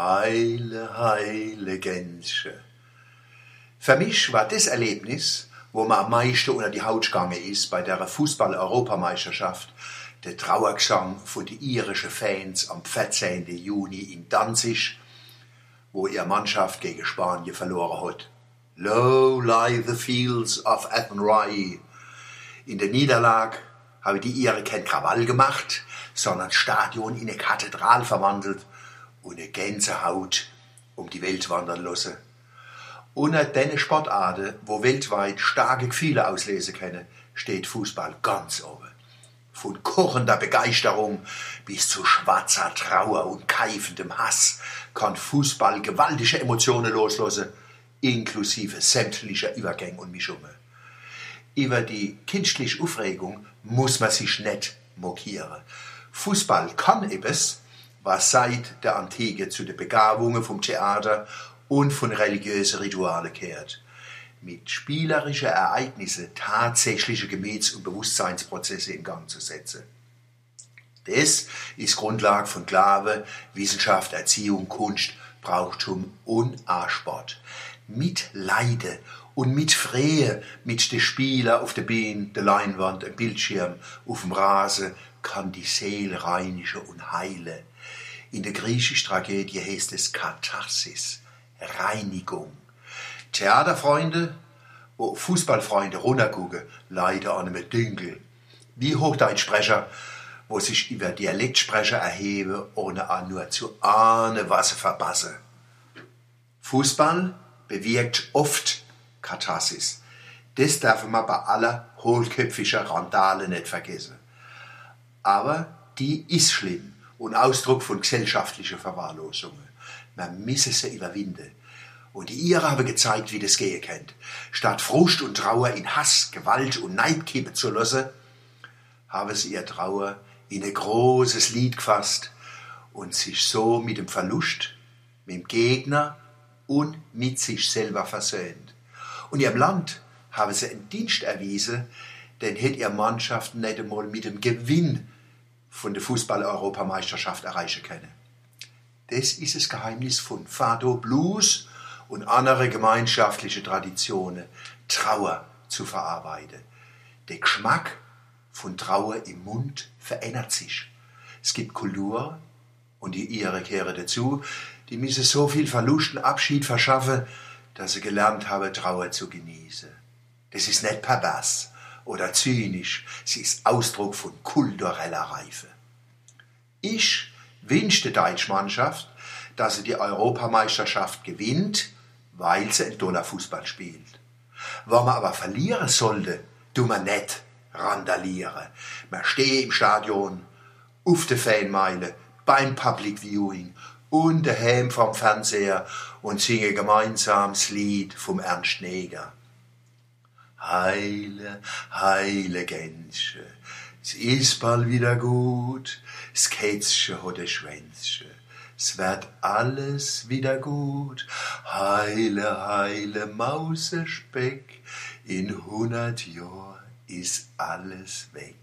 Heile, heile Gänse. Für mich war das Erlebnis, wo man am meisten unter die Haut gegangen ist bei der Fußball-Europameisterschaft, der Trauergesang von den irischen Fans am 14. Juni in Danzig, wo ihre Mannschaft gegen Spanien verloren hat. Low lie the fields of Athenry. In der Niederlage habe die Iren kein Krawall gemacht, sondern Stadion in eine Kathedral verwandelt und eine Gänsehaut um die Welt wandern lassen. Unter den Sportarten, wo weltweit starke Gefühle auslesen können, steht Fußball ganz oben. Von kochender Begeisterung bis zu schwarzer Trauer und keifendem Hass kann Fußball gewaltige Emotionen loslassen, inklusive sämtlicher Übergänge und Mischungen. Über die künstliche Aufregung muss man sich nicht mokieren. Fußball kann etwas, was seit der Antike zu den Begabungen vom Theater und von religiösen Ritualen kehrt. Mit spielerischen Ereignissen tatsächliche Gemüts- und Bewusstseinsprozesse in Gang zu setzen. Das ist Grundlage von Glaube, Wissenschaft, Erziehung, Kunst, Brauchtum und A-Sport. Mit Leide und mit Freie, mit den Spielern auf der Bühne, der Leinwand, dem Bildschirm, auf dem Rasen, kann die Seele reinigen und heilen. In der griechischen Tragödie heißt es Katharsis, Reinigung. Theaterfreunde, wo Fußballfreunde runtergucken, leider an einem Dünkel. Wie Hochdeutschsprecher, wo sich über Dialektsprecher erheben, ohne an nur zu ahnen, was sie verpassen. Fußball bewirkt oft Katharsis. Das darf man bei aller hohlköpfischer Randale nicht vergessen. Aber die ist schlimm und Ausdruck von gesellschaftlicher Verwahrlosung. Man müsse sie überwinden. Und die Iren haben gezeigt, wie das gehen kann. Statt Frust und Trauer in Hass, Gewalt und Neid kippen zu lassen, haben sie ihr Trauer in ein großes Lied gefasst und sich so mit dem Verlust, mit dem Gegner und mit sich selber versöhnt. Und ihrem Land haben sie einen Dienst erwiesen, den hätte ihre Mannschaft nicht einmal mit dem Gewinn von der Fußball-Europameisterschaft erreichen können. Das ist das Geheimnis von Fado Blues und andere gemeinschaftliche Traditionen, Trauer zu verarbeiten. Der Geschmack von Trauer im Mund verändert sich. Es gibt Kultur und die ihre kehren dazu, die müssen so viel Verlust und Abschied verschaffen, dass sie gelernt haben, Trauer zu genießen. Das ist nicht pervers oder zynisch, sie ist Ausdruck von kultureller Reife. Ich wünsche der deutschen dass sie die Europameisterschaft gewinnt, weil sie ein toller Fußball spielt. Wenn man aber verlieren sollte, tun wir nicht randalieren. Man steht im Stadion, auf der Fanmeile, beim Public Viewing und daheim vom Fernseher und singe gemeinsam das Lied vom Ernst Neger. Heile, heile Gänse, es ist bald wieder gut, das Kätzchen hat ein Schwänzchen, es wird alles wieder gut. Heile, heile Mausespeck, in hundert Jahren ist alles weg.